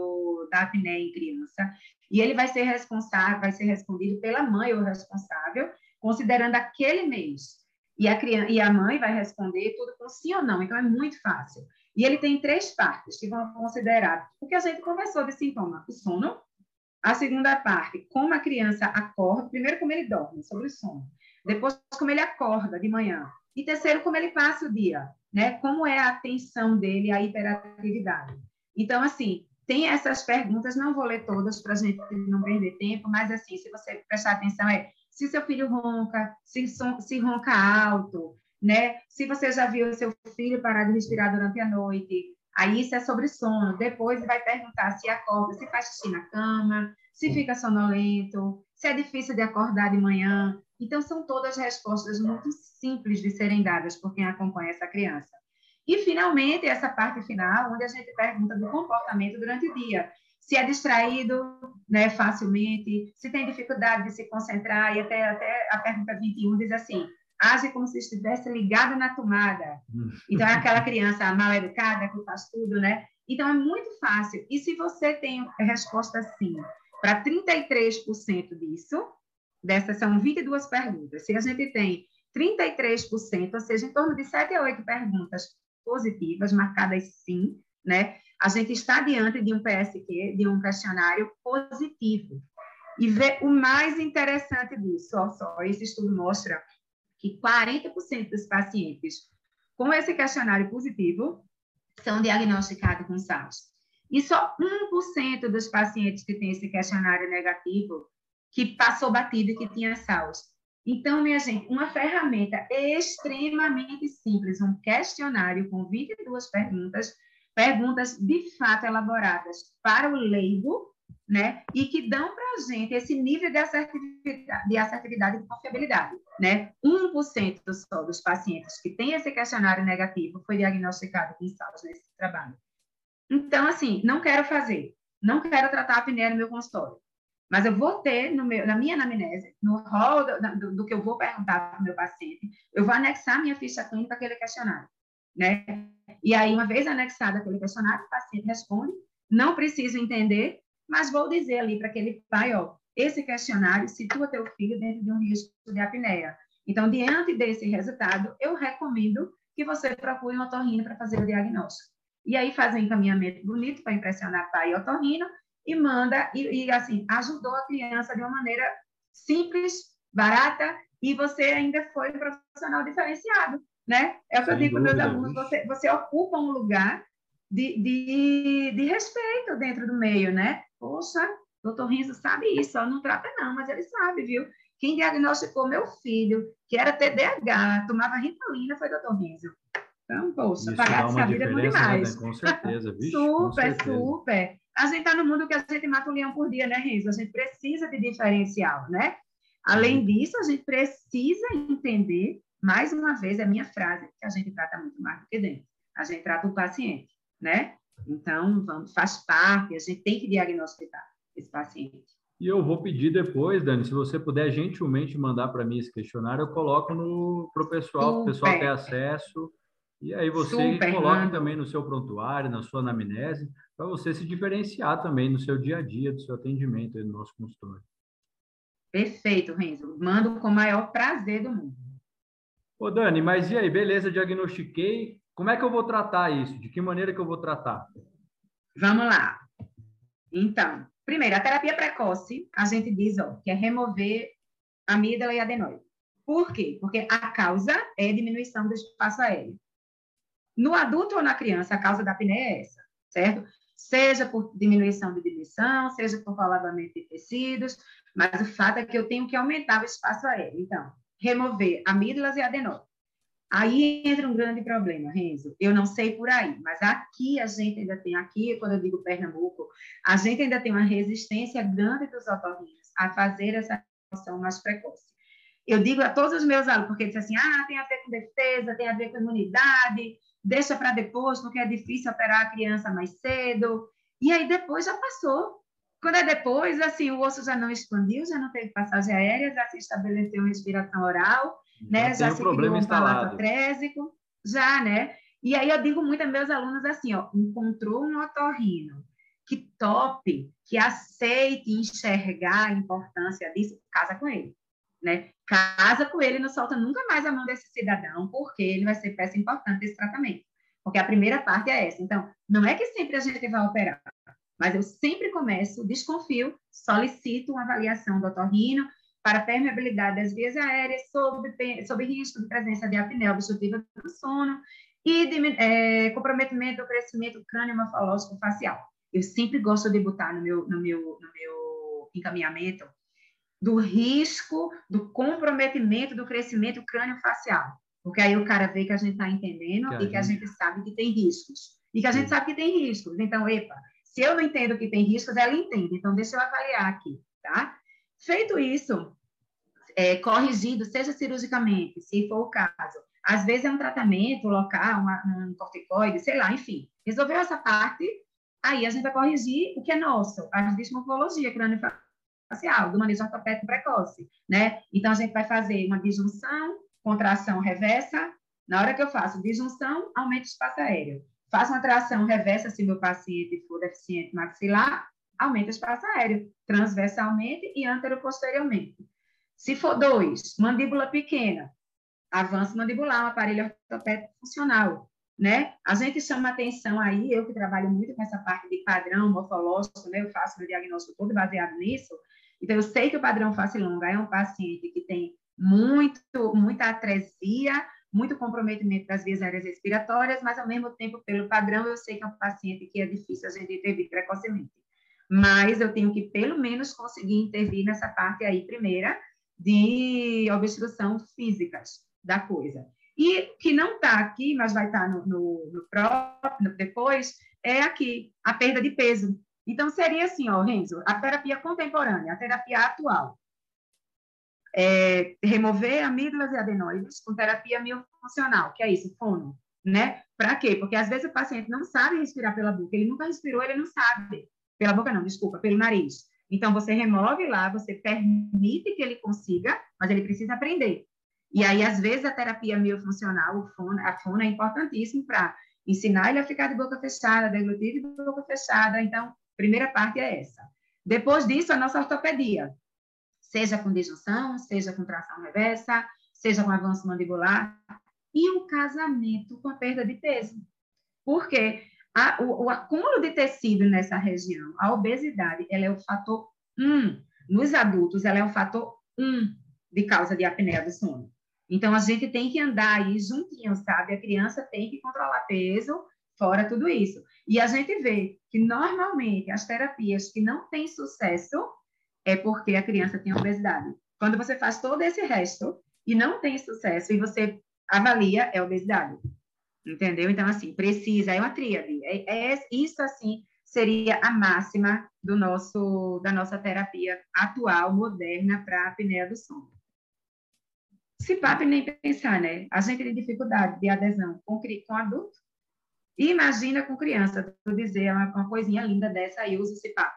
da apneia em criança, e ele vai ser responsável, vai ser respondido pela mãe ou responsável, considerando aquele mês. E a, criança, e a mãe vai responder tudo com sim ou não, então é muito fácil. E ele tem três partes que vão considerar o que a gente conversou de sintoma: o sono, a segunda parte, como a criança acorda, primeiro como ele dorme, sobre o sono. Depois, como ele acorda de manhã. E terceiro, como ele passa o dia, né? Como é a atenção dele, a hiperatividade. Então, assim, tem essas perguntas, não vou ler todas para a gente não perder tempo, mas, assim, se você prestar atenção, é se seu filho ronca, se, se ronca alto, né? Se você já viu seu filho parar de respirar durante a noite, aí isso é sobre sono. Depois vai perguntar se acorda, se faz xixi na cama, se fica sonolento, se é difícil de acordar de manhã, então, são todas respostas muito simples de serem dadas por quem acompanha essa criança. E, finalmente, essa parte final, onde a gente pergunta do comportamento durante o dia. Se é distraído né, facilmente, se tem dificuldade de se concentrar, e até, até a pergunta 21 diz assim: age como se estivesse ligado na tomada. Então, é aquela criança mal educada que faz tudo, né? Então, é muito fácil. E se você tem resposta sim para 33% disso, Dessas são 22 perguntas. Se a gente tem 33%, ou seja, em torno de 7 a 8 perguntas positivas, marcadas sim, né? A gente está diante de um PSQ, de um questionário positivo. E ver o mais interessante disso, ó, só, esse estudo mostra que 40% dos pacientes com esse questionário positivo são diagnosticados com SARS. E só 1% dos pacientes que têm esse questionário negativo que passou batido e que tinha salvos. Então, minha gente, uma ferramenta extremamente simples, um questionário com 22 perguntas perguntas de fato elaboradas para o leigo, né? E que dão para a gente esse nível de assertividade, de assertividade e de confiabilidade, né? 1% só dos pacientes que têm esse questionário negativo foi diagnosticado com SARS nesse trabalho. Então, assim, não quero fazer, não quero tratar a apneia no meu consultório, mas eu vou ter meu, na minha anamnese, no rol do, do, do que eu vou perguntar para o meu paciente, eu vou anexar minha ficha clínica àquele questionário, né? E aí, uma vez anexado aquele questionário, o paciente responde, não preciso entender, mas vou dizer ali para aquele pai, ó, esse questionário situa teu filho dentro de um risco de apneia. Então, diante desse resultado, eu recomendo que você procure um otorrino para fazer o diagnóstico. E aí faz um encaminhamento bonito para impressionar pai e otorrino e manda, e, e, assim, ajudou a criança de uma maneira simples, barata, e você ainda foi um profissional diferenciado, né? É o que eu digo para meus alunos, você, você ocupa um lugar de, de, de respeito dentro do meio, né? Poxa, doutor Rinzo sabe isso, só não trata não, mas ele sabe, viu? Quem diagnosticou meu filho, que era TDAH, tomava Ritalina, foi doutor Rinzo. Então, poxa, pagar essa vida é bom né? demais. Né? Com certeza, vixe, super, certeza. super. A gente está no mundo que a gente mata um leão por dia, né, Renzo? A gente precisa de diferencial, né? Além disso, a gente precisa entender, mais uma vez, a minha frase, que a gente trata muito mais do que dentro. A gente trata o paciente, né? Então, vamos, faz parte, a gente tem que diagnosticar esse paciente. E eu vou pedir depois, Dani, se você puder gentilmente mandar para mim esse questionário, eu coloco para o pessoal, o pessoal ter acesso e aí você Super, coloca mano. também no seu prontuário, na sua anamnese, para você se diferenciar também no seu dia a dia, do seu atendimento aí no nosso consultório. Perfeito, Renzo. Mando com o maior prazer do mundo. Ô, Dani, mas e aí, beleza, diagnostiquei. Como é que eu vou tratar isso? De que maneira que eu vou tratar? Vamos lá. Então, primeiro, a terapia precoce, a gente diz ó, que é remover amígdala e adenoide. Por quê? Porque a causa é diminuição do espaço aéreo. No adulto ou na criança, a causa da apneia é essa, certo? Seja por diminuição de diluição, seja por colabamento de tecidos, mas o fato é que eu tenho que aumentar o espaço aéreo. Então, remover amígdalas e adenóides. Aí entra um grande problema, Renzo. Eu não sei por aí, mas aqui a gente ainda tem, aqui, quando eu digo Pernambuco, a gente ainda tem uma resistência grande dos otorrinos a fazer essa ação mais precoce. Eu digo a todos os meus alunos, porque eles dizem assim, ah, tem a ver com defesa, tem a ver com imunidade, deixa para depois, porque é difícil operar a criança mais cedo. E aí depois já passou. Quando é depois, assim, o osso já não expandiu, já não teve passagem aérea, já se estabeleceu respiração oral, né? Já, já se criou um palato trésico, já, né? E aí eu digo muito a meus alunos assim, ó, encontrou um otorrino que top, que aceite enxergar a importância disso, casa com ele né? Casa com ele, não solta nunca mais a mão desse cidadão, porque ele vai ser peça importante desse tratamento. Porque a primeira parte é essa. Então, não é que sempre a gente vai operar, mas eu sempre começo, desconfio, solicito uma avaliação do otorrino para permeabilidade das vias aéreas sob, sob risco de presença de apneia obstrutiva do sono e de é, comprometimento do crescimento crânio-morfológico facial. Eu sempre gosto de botar no meu, no meu, no meu encaminhamento do risco do comprometimento do crescimento crânio-facial. Porque aí o cara vê que a gente está entendendo que e que a gente sabe que tem riscos. E que a gente Sim. sabe que tem riscos. Então, epa, se eu não entendo que tem riscos, ela entende. Então, deixa eu avaliar aqui, tá? Feito isso, é, corrigido, seja cirurgicamente, se for o caso. Às vezes é um tratamento local, uma, um corticoide, sei lá, enfim. Resolveu essa parte, aí a gente vai corrigir o que é nosso, a dismorfologia crânio facial, do manejo ortopédico precoce, né? Então, a gente vai fazer uma disjunção, contração reversa. Na hora que eu faço disjunção, aumento o espaço aéreo. Faço uma tração reversa se meu paciente for deficiente maxilar, aumenta o espaço aéreo, transversalmente e anteroposteriormente. Se for dois, mandíbula pequena, avanço mandibular, um aparelho ortopédico funcional, né? A gente chama atenção aí, eu que trabalho muito com essa parte de padrão morfológico, né? Eu faço meu diagnóstico todo baseado nisso, então, eu sei que o padrão face longa é um paciente que tem muito, muita atresia, muito comprometimento das vias aéreas respiratórias, mas, ao mesmo tempo, pelo padrão, eu sei que é um paciente que é difícil a gente intervir precocemente. Mas eu tenho que, pelo menos, conseguir intervir nessa parte aí, primeira, de obstrução físicas da coisa. E que não está aqui, mas vai estar tá no, no, no próprio, depois, é aqui, a perda de peso. Então, seria assim, ó, Renzo, a terapia contemporânea, a terapia atual. É, remover amígdalas e adenoides com terapia miofuncional, que é isso, fono, né? Para quê? Porque às vezes o paciente não sabe respirar pela boca, ele nunca respirou, ele não sabe. Pela boca não, desculpa, pelo nariz. Então, você remove lá, você permite que ele consiga, mas ele precisa aprender. E aí, às vezes, a terapia miofuncional, fono, a fono é importantíssimo para ensinar ele a ficar de boca fechada, deglutir de boca fechada. Então, primeira parte é essa. Depois disso, a nossa ortopedia, seja com disjunção, seja com tração reversa, seja com avanço mandibular, e o casamento com a perda de peso. Porque a, o, o, acúmulo de tecido nessa região, a obesidade, ela é o fator 1. Nos adultos, ela é o fator 1 de causa de apneia do sono. Então, a gente tem que andar aí juntinho, sabe? A criança tem que controlar peso, fora tudo isso. E a gente vê que, normalmente, as terapias que não têm sucesso é porque a criança tem obesidade. Quando você faz todo esse resto e não tem sucesso, e você avalia, é obesidade. Entendeu? Então, assim, precisa, é uma tríade. É, é, isso, assim, seria a máxima do nosso, da nossa terapia atual, moderna, para a apneia do sono. CPAP nem pensar, né? A gente tem dificuldade de adesão com, com adulto. E imagina com criança, tu dizer uma, uma coisinha linda dessa aí, usa o CPAP.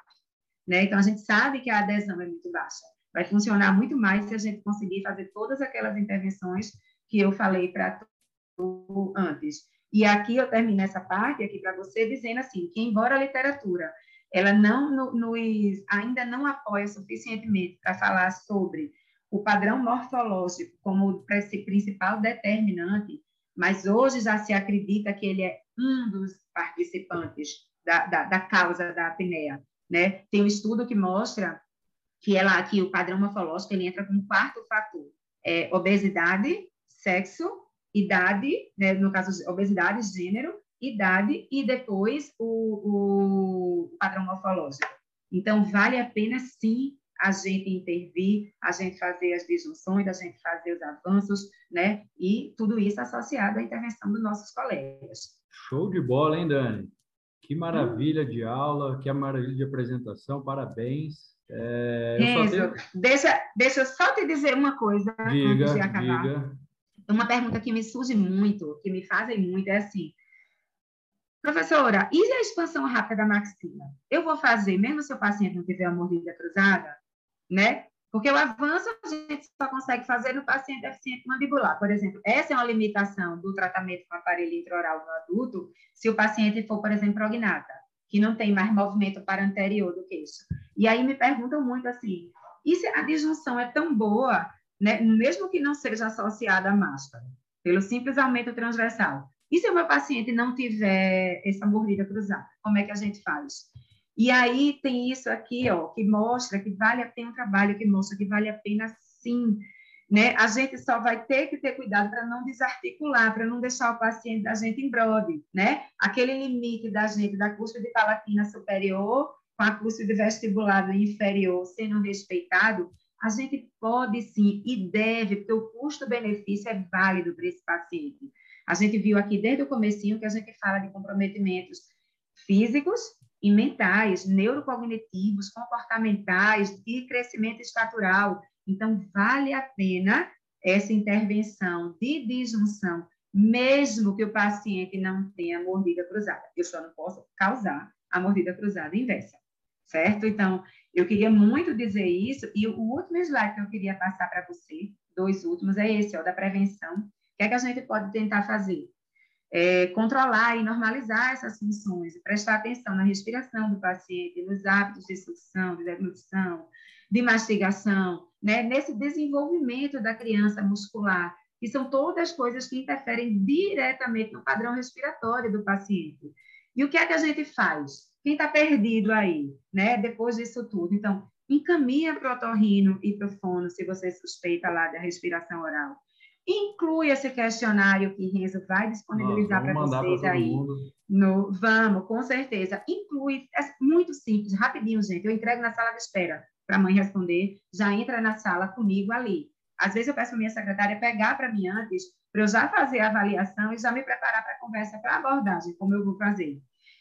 Né? Então, a gente sabe que a adesão é muito baixa. Vai funcionar muito mais se a gente conseguir fazer todas aquelas intervenções que eu falei para tu antes. E aqui eu termino essa parte aqui para você dizendo assim, que embora a literatura ela não nos, ainda não apoia suficientemente para falar sobre o padrão morfológico como principal determinante, mas hoje já se acredita que ele é um dos participantes da, da, da causa da apneia. Né? Tem um estudo que mostra que, ela, que o padrão morfológico ele entra como quarto fator. É, obesidade, sexo, idade, né? no caso, obesidade, gênero, idade e depois o, o padrão morfológico. Então, vale a pena, sim, a gente intervir, a gente fazer as disjunções, a gente fazer os avanços, né? E tudo isso associado à intervenção dos nossos colegas. Show de bola, hein, Dani? Que maravilha de aula, que maravilha de apresentação, parabéns. É, tenho... deixa, deixa eu só te dizer uma coisa diga, antes de acabar. Diga. Uma pergunta que me surge muito, que me fazem muito, é assim, Professora, e a expansão rápida da maxila? Eu vou fazer, mesmo se o paciente não tiver a mordida cruzada? Né? Porque o avanço a gente só consegue fazer no paciente deficiente mandibular. Por exemplo, essa é uma limitação do tratamento com aparelho intraoral no adulto, se o paciente for, por exemplo, prognata, que não tem mais movimento para anterior do queixo. E aí me perguntam muito assim, e se a disjunção é tão boa, né, mesmo que não seja associada à máscara, pelo simples aumento transversal, e se o meu paciente não tiver essa mordida cruzada, como é que a gente faz? E aí tem isso aqui, ó, que mostra que vale a pena um trabalho, que mostra que vale a pena sim. Né? A gente só vai ter que ter cuidado para não desarticular, para não deixar o paciente da gente em brode, né? Aquele limite da gente da cúspide palatina superior com a cúspide vestibular inferior sendo respeitado, a gente pode sim e deve, porque o custo-benefício é válido para esse paciente. A gente viu aqui desde o comecinho que a gente fala de comprometimentos físicos e mentais, neurocognitivos, comportamentais e crescimento estatural. Então, vale a pena essa intervenção de disjunção, mesmo que o paciente não tenha mordida cruzada. Eu só não posso causar a mordida cruzada inversa, certo? Então, eu queria muito dizer isso, e o último slide que eu queria passar para você, dois últimos, é esse, ó, da prevenção. O que é que a gente pode tentar fazer? É, controlar e normalizar essas funções, prestar atenção na respiração do paciente, nos hábitos de sucção, de deglutição, de mastigação, né? nesse desenvolvimento da criança muscular, que são todas coisas que interferem diretamente no padrão respiratório do paciente. E o que é que a gente faz? Quem está perdido aí, né? Depois disso tudo. Então, encaminha para o otorrino e para o fono, se você suspeita lá da respiração oral Inclui esse questionário que Renzo vai disponibilizar para vocês aí. No, vamos, com certeza. Inclui, é muito simples, rapidinho, gente. Eu entrego na sala de espera para a mãe responder, já entra na sala comigo ali. Às vezes eu peço para minha secretária pegar para mim antes, para eu já fazer a avaliação e já me preparar para a conversa, para a abordagem, como eu vou fazer.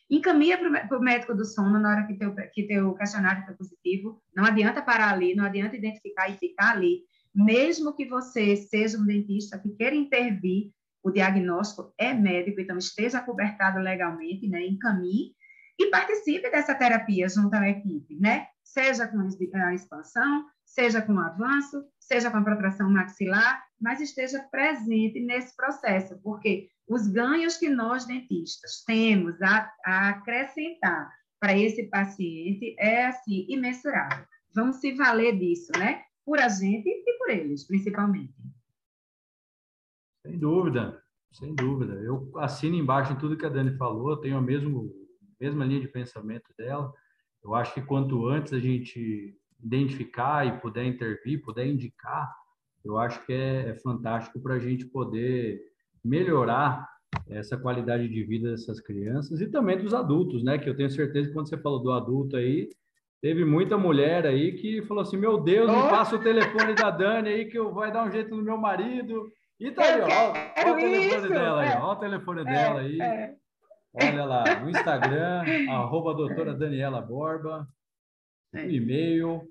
encaminha para o médico do sono na hora que teu, que teu questionário está positivo. Não adianta parar ali, não adianta identificar e ficar ali. Mesmo que você seja um dentista que queira intervir, o diagnóstico é médico, então esteja cobertado legalmente, né? Encaminhe e participe dessa terapia junto à equipe, né? Seja com a expansão, seja com o avanço, seja com a protração maxilar, mas esteja presente nesse processo, porque os ganhos que nós dentistas temos a, a acrescentar para esse paciente é assim imensurável. Vamos se valer disso, né? Por a gente e por eles, principalmente. Sem dúvida, sem dúvida. Eu assino embaixo em tudo que a Dani falou, tenho a mesmo, mesma linha de pensamento dela. Eu acho que quanto antes a gente identificar e puder intervir, puder indicar, eu acho que é, é fantástico para a gente poder melhorar essa qualidade de vida dessas crianças e também dos adultos, né? Que eu tenho certeza que quando você falou do adulto aí, teve muita mulher aí que falou assim: Meu Deus, me passa o telefone da Dani aí que eu vai dar um jeito no meu marido. E tá aí, ó, ó, o telefone dela aí, é. ó o telefone é, dela aí. É. Olha lá, o Instagram, arroba doutora Daniela Borba, o e-mail,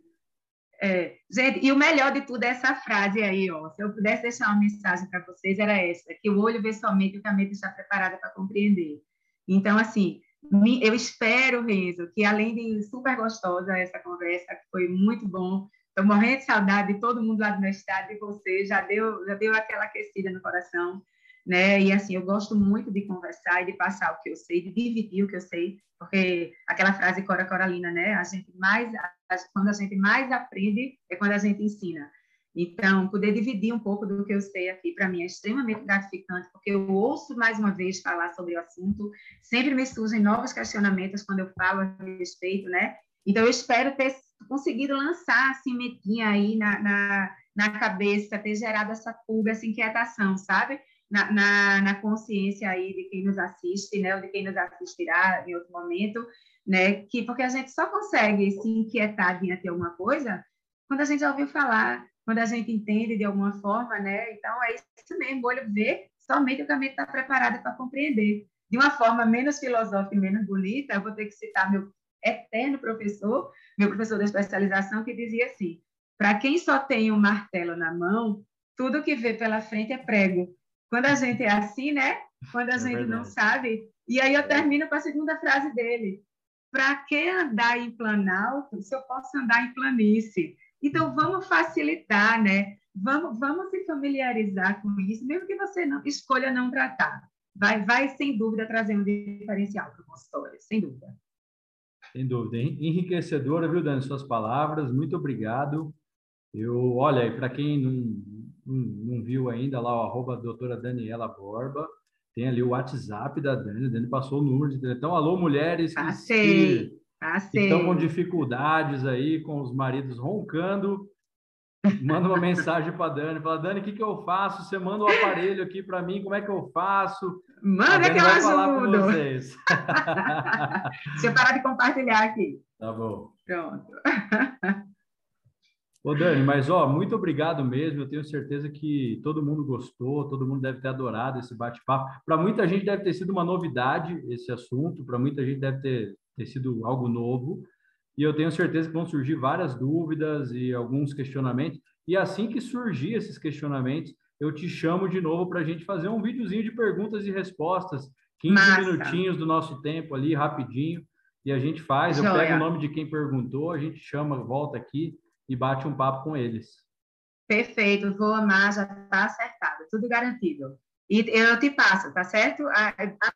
é, gente, e o melhor de tudo é essa frase aí, ó. Se eu pudesse deixar uma mensagem para vocês, era essa: que o olho vê somente o que a mente está preparada para compreender. Então, assim, eu espero, Renzo, que além de super gostosa essa conversa, que foi muito bom, estou morrendo de saudade de todo mundo lá do meu estado, de você, já deu, já deu aquela aquecida no coração né? E assim, eu gosto muito de conversar e de passar o que eu sei, de dividir o que eu sei, porque aquela frase Cora Coralina, né? A gente mais, quando a gente mais aprende é quando a gente ensina. Então, poder dividir um pouco do que eu sei aqui, para mim, é extremamente gratificante, porque eu ouço mais uma vez falar sobre o assunto, sempre me surgem novos questionamentos quando eu falo a respeito, né? Então, eu espero ter conseguido lançar assim, metinha aí na, na, na cabeça, ter gerado essa pulga, essa inquietação, sabe? na, na, na, consciência aí de quem nos assiste, né, ou de quem nos assistirá em outro momento, né, que porque a gente só consegue se inquietar diante de alguma coisa quando a gente já ouviu falar, quando a gente entende de alguma forma, né, então é isso mesmo, o olho vê, somente o caminho está preparado para compreender. De uma forma menos filosófica e menos bonita, eu vou ter que citar meu eterno professor, meu professor da especialização, que dizia assim, para quem só tem um martelo na mão, tudo que vê pela frente é prego. Quando a gente é assim, né? Quando a é gente verdade. não sabe. E aí eu termino com a segunda frase dele. Para que andar em planalto se eu posso andar em planície? Então, vamos facilitar, né? Vamos, vamos se familiarizar com isso, mesmo que você não escolha não tratar. Vai, vai sem dúvida, trazer um diferencial para o consultório, sem dúvida. Sem dúvida. Enriquecedora, viu, Dani, suas palavras. Muito obrigado. Eu, olha, para quem não, não, não viu ainda lá, o arroba doutora Daniela Borba, tem ali o WhatsApp da Dani, a Dani passou o número de. Então, alô, mulheres que, que estão com dificuldades aí, com os maridos roncando, manda uma mensagem para Dani, fala, Dani, o que, que eu faço? Você manda o um aparelho aqui para mim, como é que eu faço? Manda que eu ajudo. vocês. Deixa eu parar de compartilhar aqui. Tá bom. Pronto. Ô Dani, mas ó, muito obrigado mesmo. Eu tenho certeza que todo mundo gostou, todo mundo deve ter adorado esse bate-papo. Para muita gente deve ter sido uma novidade esse assunto, para muita gente deve ter, ter sido algo novo. E eu tenho certeza que vão surgir várias dúvidas e alguns questionamentos. E assim que surgir esses questionamentos, eu te chamo de novo para a gente fazer um videozinho de perguntas e respostas, 15 Massa. minutinhos do nosso tempo ali, rapidinho, e a gente faz. Eu pego o nome de quem perguntou, a gente chama, volta aqui e bate um papo com eles. Perfeito, vou amar, já está acertado, tudo garantido. E eu te passo, tá certo?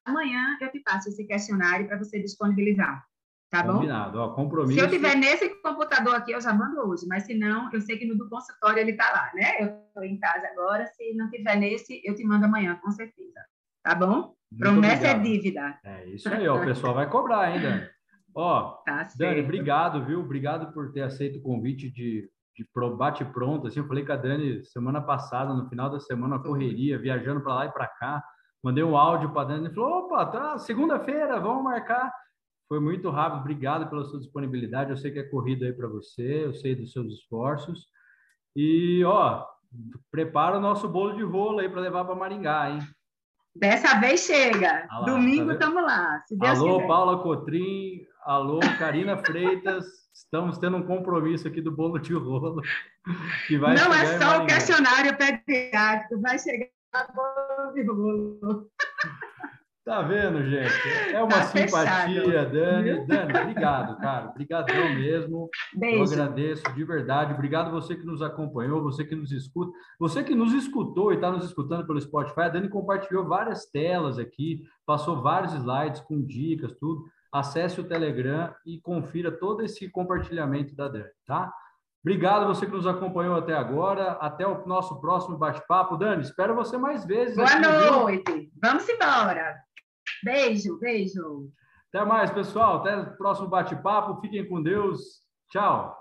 Amanhã eu te passo esse questionário para você disponibilizar. Tá bom? Combinado, ó, compromisso. Se eu tiver nesse computador aqui, eu já mando hoje, mas se não, eu sei que no do consultório ele está lá, né? Eu estou em casa agora, se não tiver nesse, eu te mando amanhã, com certeza. Tá bom? Muito Promessa é obrigado. é dívida. É isso aí, ó, o pessoal vai cobrar ainda. Ó, tá Dani, obrigado, viu? Obrigado por ter aceito o convite de, de bate pronto. Assim, eu falei com a Dani semana passada, no final da semana, correria, viajando para lá e para cá. Mandei um áudio para a Dani e falou: opa, tá, segunda-feira, vamos marcar. Foi muito rápido, obrigado pela sua disponibilidade. Eu sei que é corrida aí para você, eu sei dos seus esforços. E, ó, prepara o nosso bolo de rolo aí para levar para Maringá, hein? Dessa vez chega. Lá, Domingo estamos tá lá. alô, quiser. Paula Cotrim. Alô, Karina Freitas. Estamos tendo um compromisso aqui do bolo de rolo. Que vai Não é só o questionário pediátrico, vai chegar bolo de rolo. Tá vendo, gente? É uma tá simpatia, fechado. Dani. Dani, obrigado, cara. Obrigadão mesmo. Beijo. Eu agradeço de verdade. Obrigado você que nos acompanhou, você que nos escuta. Você que nos escutou e está nos escutando pelo Spotify. A Dani compartilhou várias telas aqui, passou vários slides com dicas, tudo. Acesse o Telegram e confira todo esse compartilhamento da Dani, tá? Obrigado você que nos acompanhou até agora. Até o nosso próximo bate-papo. Dani, espero você mais vezes. Boa noite. Viu? Vamos embora. Beijo, beijo. Até mais, pessoal. Até o próximo bate-papo. Fiquem com Deus. Tchau.